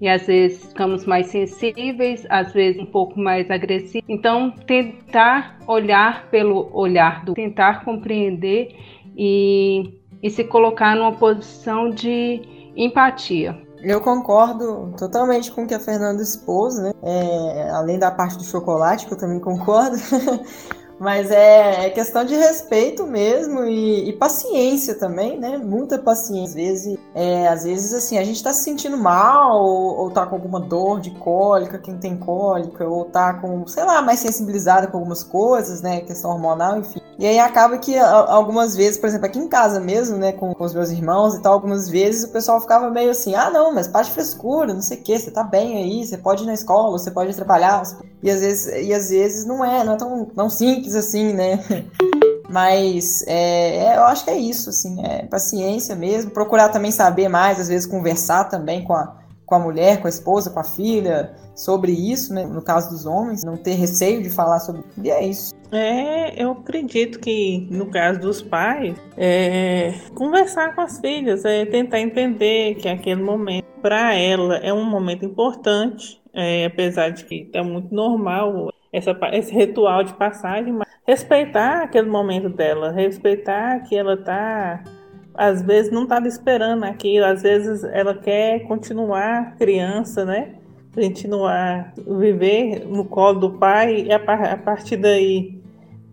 e às vezes ficamos mais sensíveis, às vezes um pouco mais agressivos. Então, tentar olhar pelo olhar do, tentar compreender e, e se colocar numa posição de empatia. Eu concordo totalmente com o que a Fernanda expôs, né? É, além da parte do chocolate, que eu também concordo. Mas é, é, questão de respeito mesmo e, e, paciência também, né? Muita paciência. Às vezes, é, às vezes assim, a gente tá se sentindo mal, ou, ou tá com alguma dor de cólica, quem tem cólica, ou tá com, sei lá, mais sensibilizada com algumas coisas, né? Questão hormonal, enfim. E aí acaba que algumas vezes, por exemplo, aqui em casa mesmo, né, com, com, os meus irmãos e tal, algumas vezes o pessoal ficava meio assim, ah, não, mas para de frescura, não sei o que, você tá bem aí, você pode ir na escola, você pode trabalhar. E às vezes, e às vezes não é, não é tão, tão simples assim, né? Mas é, é, eu acho que é isso, assim, é paciência mesmo, procurar também saber mais, às vezes conversar também com a, com a mulher, com a esposa, com a filha, sobre isso, né? No caso dos homens, não ter receio de falar sobre. E é isso. É, eu acredito que no caso dos pais, é, conversar com as filhas, é tentar entender que aquele momento para ela é um momento importante, é, apesar de que está muito normal essa, esse ritual de passagem, mas respeitar aquele momento dela, respeitar que ela está às vezes não estava esperando aquilo, às vezes ela quer continuar criança, né? Continuar viver no colo do pai e a, partir daí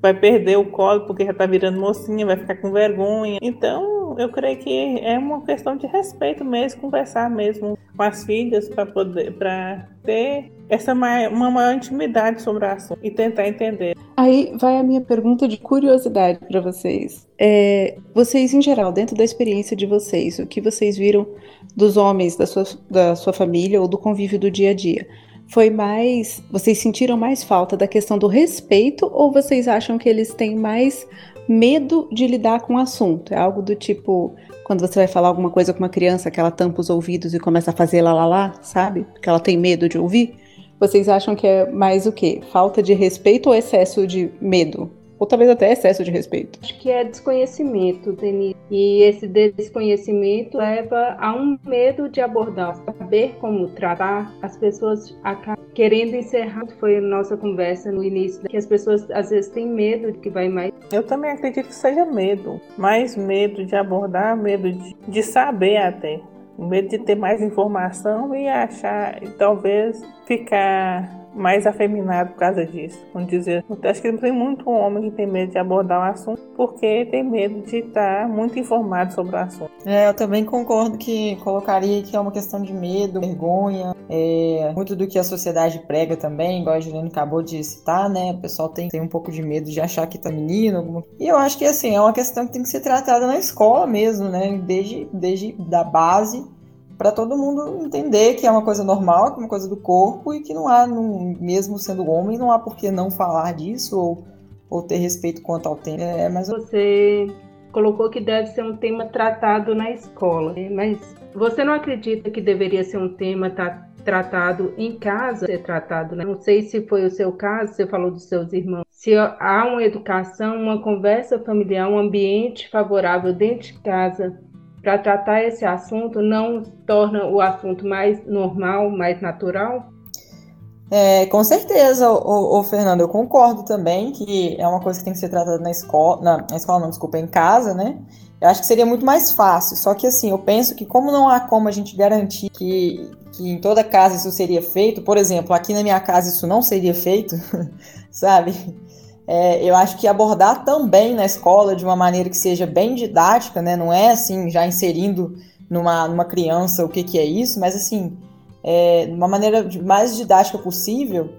vai perder o colo porque já está virando mocinha, vai ficar com vergonha. Então, eu creio que é uma questão de respeito mesmo, conversar mesmo com as filhas para poder para ter essa maior, uma maior intimidade sobre o assunto e tentar entender. Aí vai a minha pergunta de curiosidade para vocês. É, vocês, em geral, dentro da experiência de vocês, o que vocês viram dos homens da sua, da sua família ou do convívio do dia a dia? Foi mais. Vocês sentiram mais falta da questão do respeito ou vocês acham que eles têm mais medo de lidar com o assunto? É algo do tipo. Quando você vai falar alguma coisa com uma criança que ela tampa os ouvidos e começa a fazer lá lá lá, sabe? Porque ela tem medo de ouvir. Vocês acham que é mais o quê? Falta de respeito ou excesso de medo? Ou talvez até excesso de respeito? Acho que é desconhecimento, Denise. E esse desconhecimento leva a um medo de abordar, saber como tratar. As pessoas acabam querendo encerrar. Foi a nossa conversa no início, que as pessoas às vezes têm medo de que vai mais. Eu também acredito que seja medo. Mais medo de abordar, medo de, de saber até medo de ter mais informação e achar, e talvez ficar mais afeminado por causa disso. Vamos dizer, acho que tem muito homem que tem medo de abordar o assunto porque tem medo de estar muito informado sobre o assunto. É, eu também concordo que colocaria que é uma questão de medo, vergonha, é, muito do que a sociedade prega também, igual a Juliana acabou de citar, né? O pessoal tem, tem um pouco de medo de achar que tá menino. Alguma... E eu acho que assim, é uma questão que tem que ser tratada na escola mesmo, né? Desde, desde da base para todo mundo entender que é uma coisa normal, que é uma coisa do corpo e que não há, mesmo sendo homem, não há por que não falar disso ou, ou ter respeito quanto ao tema. É, mas... Você colocou que deve ser um tema tratado na escola, né? mas você não acredita que deveria ser um tema tratado em casa, ser tratado, né? Não sei se foi o seu caso, você falou dos seus irmãos. Se há uma educação, uma conversa familiar, um ambiente favorável dentro de casa para tratar esse assunto não torna o assunto mais normal, mais natural? É, com certeza, o, Fernando, eu concordo também que é uma coisa que tem que ser tratada na escola, na, na escola não, desculpa, em casa, né? Eu acho que seria muito mais fácil. Só que assim, eu penso que como não há como a gente garantir que, que em toda casa isso seria feito, por exemplo, aqui na minha casa isso não seria feito, sabe? É, eu acho que abordar também na escola de uma maneira que seja bem didática, né? Não é assim, já inserindo numa, numa criança o que, que é isso, mas assim, é, de uma maneira mais didática possível,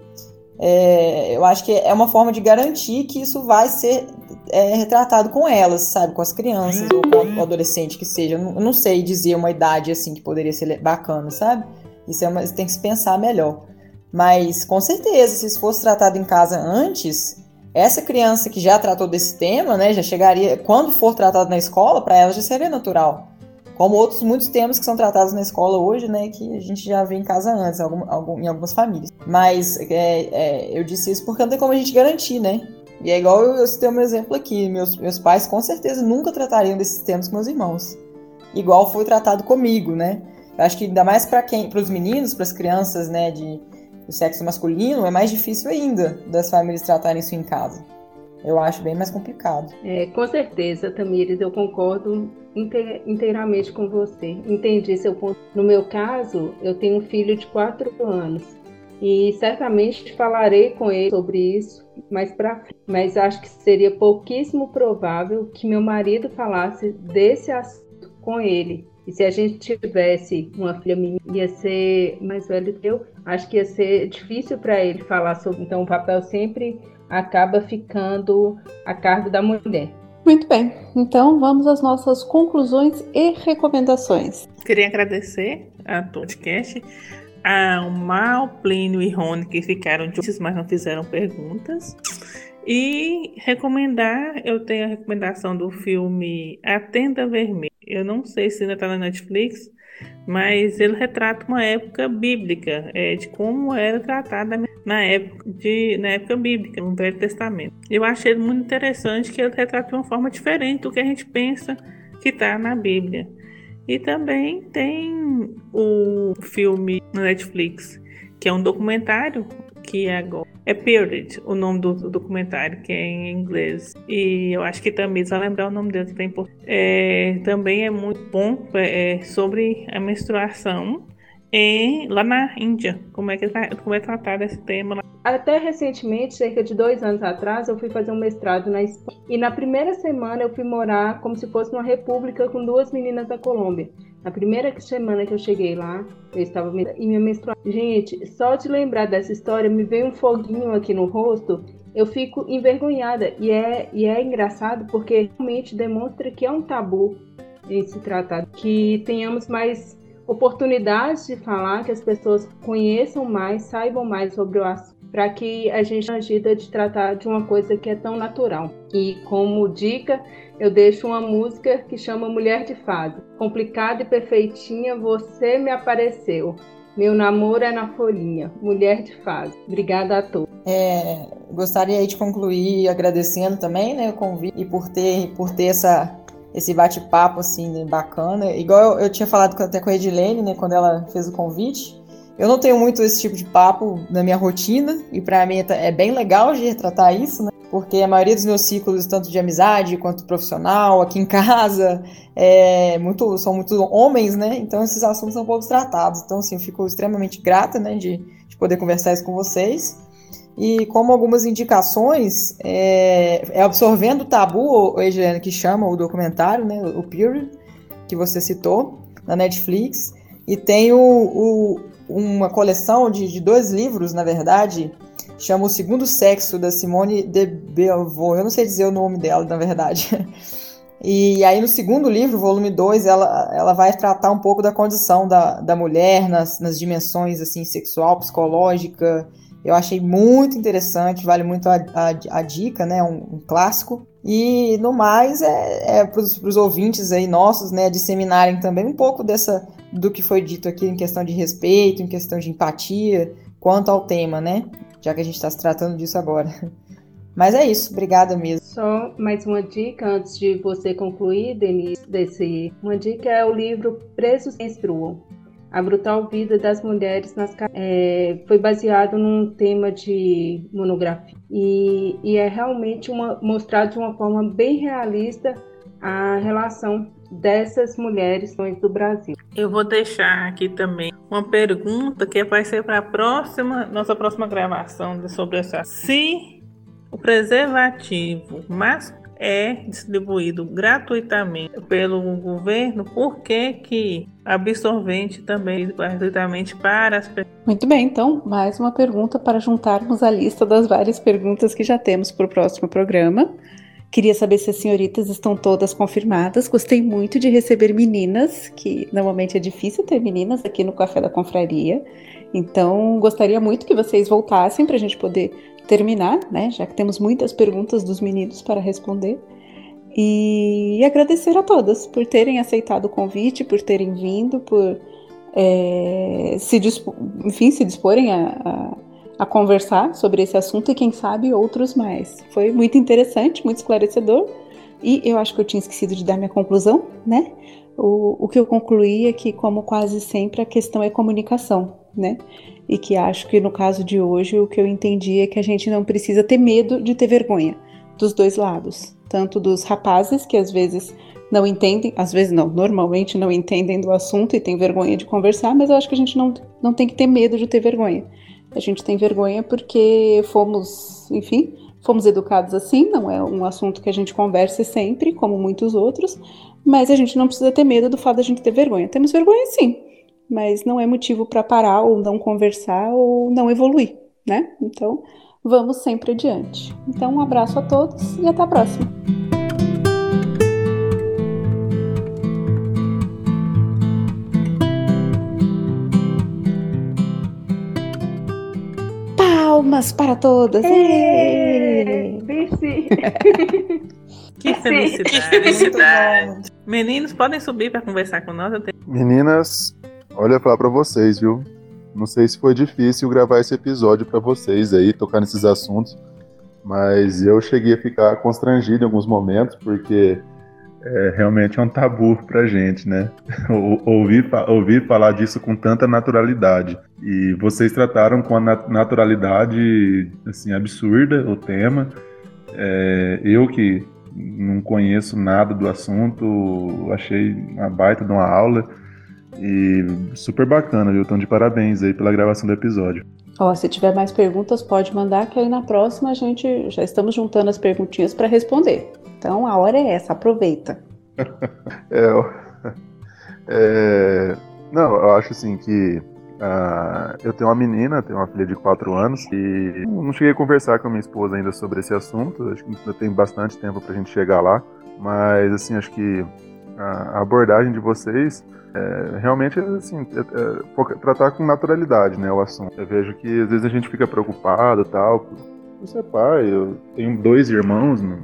é, eu acho que é uma forma de garantir que isso vai ser é, retratado com elas, sabe? Com as crianças ou com o adolescente que seja. Eu não, eu não sei dizer uma idade assim que poderia ser bacana, sabe? Isso é uma, tem que se pensar melhor. Mas, com certeza, se isso fosse tratado em casa antes, essa criança que já tratou desse tema, né, já chegaria, quando for tratado na escola, para ela já seria natural. Como outros muitos temas que são tratados na escola hoje, né, que a gente já vê em casa antes, algum, algum, em algumas famílias. Mas é, é, eu disse isso porque não tem como a gente garantir, né? E é igual eu, eu citei um exemplo aqui. Meus, meus pais com certeza nunca tratariam desses temas com meus irmãos. Igual foi tratado comigo, né? Eu acho que ainda mais para quem, para os meninos, para as crianças, né, de do sexo masculino, é mais difícil ainda das famílias tratarem isso em casa. Eu acho bem mais complicado. É, com certeza, Tamires, eu concordo inteiramente com você. Entendi seu ponto. No meu caso, eu tenho um filho de 4 anos e certamente falarei com ele sobre isso mais para. Mas acho que seria pouquíssimo provável que meu marido falasse desse assunto com ele. E se a gente tivesse uma filha minha, ia ser mais velho que eu, acho que ia ser difícil para ele falar sobre. Então, o papel sempre acaba ficando a cargo da mulher. Muito bem, então vamos às nossas conclusões e recomendações. Queria agradecer a podcast, ao Mal, Plínio e Rony que ficaram juntos, mas não fizeram perguntas. E recomendar, eu tenho a recomendação do filme A Tenda Vermelha. Eu não sei se ainda está na Netflix, mas ele retrata uma época bíblica, é, de como era tratada na época, de, na época bíblica, no Velho Testamento. Eu achei muito interessante que ele retrata de uma forma diferente do que a gente pensa que está na Bíblia. E também tem o filme na Netflix, que é um documentário que é agora. É Period, o nome do, do, documentário, que é em inglês. E eu acho que também vai lembrar o nome dele, tem é, também é muito bom é, sobre a menstruação em, lá na Índia, como é que tá, como é tratado esse tema lá. Até recentemente, cerca de dois anos atrás, eu fui fazer um mestrado na Espanha. E na primeira semana eu fui morar como se fosse uma república com duas meninas da Colômbia. Na primeira semana que eu cheguei lá, eu estava e minha menstruação. Gente, só de lembrar dessa história me veio um foguinho aqui no rosto. Eu fico envergonhada e é e é engraçado porque realmente demonstra que é um tabu em se tratar, que tenhamos mais oportunidades de falar, que as pessoas conheçam mais, saibam mais sobre o assunto para que a gente agita de tratar de uma coisa que é tão natural. E como dica, eu deixo uma música que chama Mulher de Fase. Complicada e perfeitinha, você me apareceu. Meu namoro é na folhinha, mulher de fase. Obrigada a todos. É, gostaria de concluir agradecendo também, né, o convite e por ter, por ter essa, esse bate-papo assim bacana. Igual eu, eu, tinha falado até com a Edilene, né, quando ela fez o convite. Eu não tenho muito esse tipo de papo na minha rotina, e para mim é bem legal de retratar isso, né? Porque a maioria dos meus ciclos, tanto de amizade quanto profissional, aqui em casa, é muito, são muito homens, né? Então esses assuntos são poucos tratados. Então, assim, eu fico extremamente grata, né, de, de poder conversar isso com vocês. E como algumas indicações, é, é absorvendo o tabu, o Edilene, que chama o documentário, né, o Period, que você citou, na Netflix. E tem o, o, uma coleção de, de dois livros, na verdade, chama O Segundo Sexo, da Simone de Beauvoir. Eu não sei dizer o nome dela, na verdade. E aí, no segundo livro, volume 2, ela, ela vai tratar um pouco da condição da, da mulher nas, nas dimensões assim sexual, psicológica. Eu achei muito interessante, vale muito a, a, a dica, né? Um, um, clássico. E no mais, é, é para os ouvintes aí nossos, né, disseminarem também um pouco dessa do que foi dito aqui em questão de respeito, em questão de empatia, quanto ao tema, né? Já que a gente está se tratando disso agora. Mas é isso, obrigada mesmo. Só mais uma dica antes de você concluir, Denise, desse. Uma dica é o livro Presos Menstruam. A brutal vida das mulheres nas é, foi baseado num tema de monografia e, e é realmente uma, mostrado de uma forma bem realista a relação dessas mulheres do Brasil. Eu vou deixar aqui também uma pergunta que vai ser para a próxima, nossa próxima gravação sobre essa. Se o preservativo mas é distribuído gratuitamente pelo governo, por que que absorvente também gratuitamente para as pessoas? Muito bem, então mais uma pergunta para juntarmos a lista das várias perguntas que já temos para o próximo programa. Queria saber se as senhoritas estão todas confirmadas. Gostei muito de receber meninas, que normalmente é difícil ter meninas aqui no Café da Confraria. Então, gostaria muito que vocês voltassem para a gente poder terminar, né? Já que temos muitas perguntas dos meninos para responder. E agradecer a todas por terem aceitado o convite, por terem vindo, por é, se, enfim, se disporem a, a, a, conversar sobre esse assunto e, quem sabe, outros mais. Foi muito interessante, muito esclarecedor. E eu acho que eu tinha esquecido de dar minha conclusão, né? O, o que eu concluí é que, como quase sempre, a questão é comunicação, né? E que acho que no caso de hoje o que eu entendi é que a gente não precisa ter medo de ter vergonha dos dois lados, tanto dos rapazes que às vezes não entendem, às vezes não, normalmente não entendem do assunto e têm vergonha de conversar, mas eu acho que a gente não, não tem que ter medo de ter vergonha. A gente tem vergonha porque fomos, enfim, fomos educados assim, não é um assunto que a gente converse sempre, como muitos outros, mas a gente não precisa ter medo do fato de a gente ter vergonha. Temos vergonha sim, mas não é motivo para parar ou não conversar ou não evoluir, né? Então, vamos sempre adiante. Então, um abraço a todos e até a próxima. Palmas para todas! Venci! que felicidade! Que felicidade! Meninos, podem subir para conversar com nós? Meninas, olha falar para vocês, viu? Não sei se foi difícil gravar esse episódio para vocês aí, tocar nesses assuntos, mas eu cheguei a ficar constrangido em alguns momentos, porque é, realmente é um tabu pra gente, né? ouvir, ouvir falar disso com tanta naturalidade. E vocês trataram com a naturalidade assim, absurda o tema. É, eu que não conheço nada do assunto, achei uma baita de uma aula. E super bacana, viu? Então, de parabéns aí pela gravação do episódio. Ó, se tiver mais perguntas, pode mandar, que aí na próxima a gente já estamos juntando as perguntinhas para responder. Então a hora é essa, aproveita. é, é, não, eu acho assim que uh, eu tenho uma menina, tenho uma filha de 4 anos e não cheguei a conversar com a minha esposa ainda sobre esse assunto. Acho que ainda tem bastante tempo para a gente chegar lá, mas assim acho que a abordagem de vocês é, realmente assim é, é, tratar com naturalidade, né, o assunto. Eu vejo que às vezes a gente fica preocupado tal você é pai, eu tenho dois irmãos, não,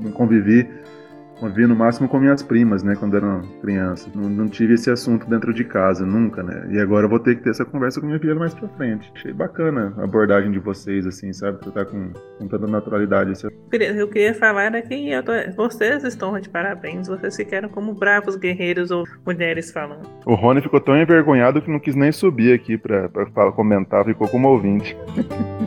não convivi, convivi no máximo com minhas primas, né, quando era criança. Não, não, tive esse assunto dentro de casa, nunca, né. E agora eu vou ter que ter essa conversa com minha filha mais pra frente. Achei bacana a abordagem de vocês, assim, sabe, tratar com, com tanta naturalidade. Esse... Eu queria falar é que tô... vocês estão de parabéns, vocês ficaram como bravos guerreiros ou mulheres falando. O Rony ficou tão envergonhado que não quis nem subir aqui pra, pra comentar, ficou como ouvinte.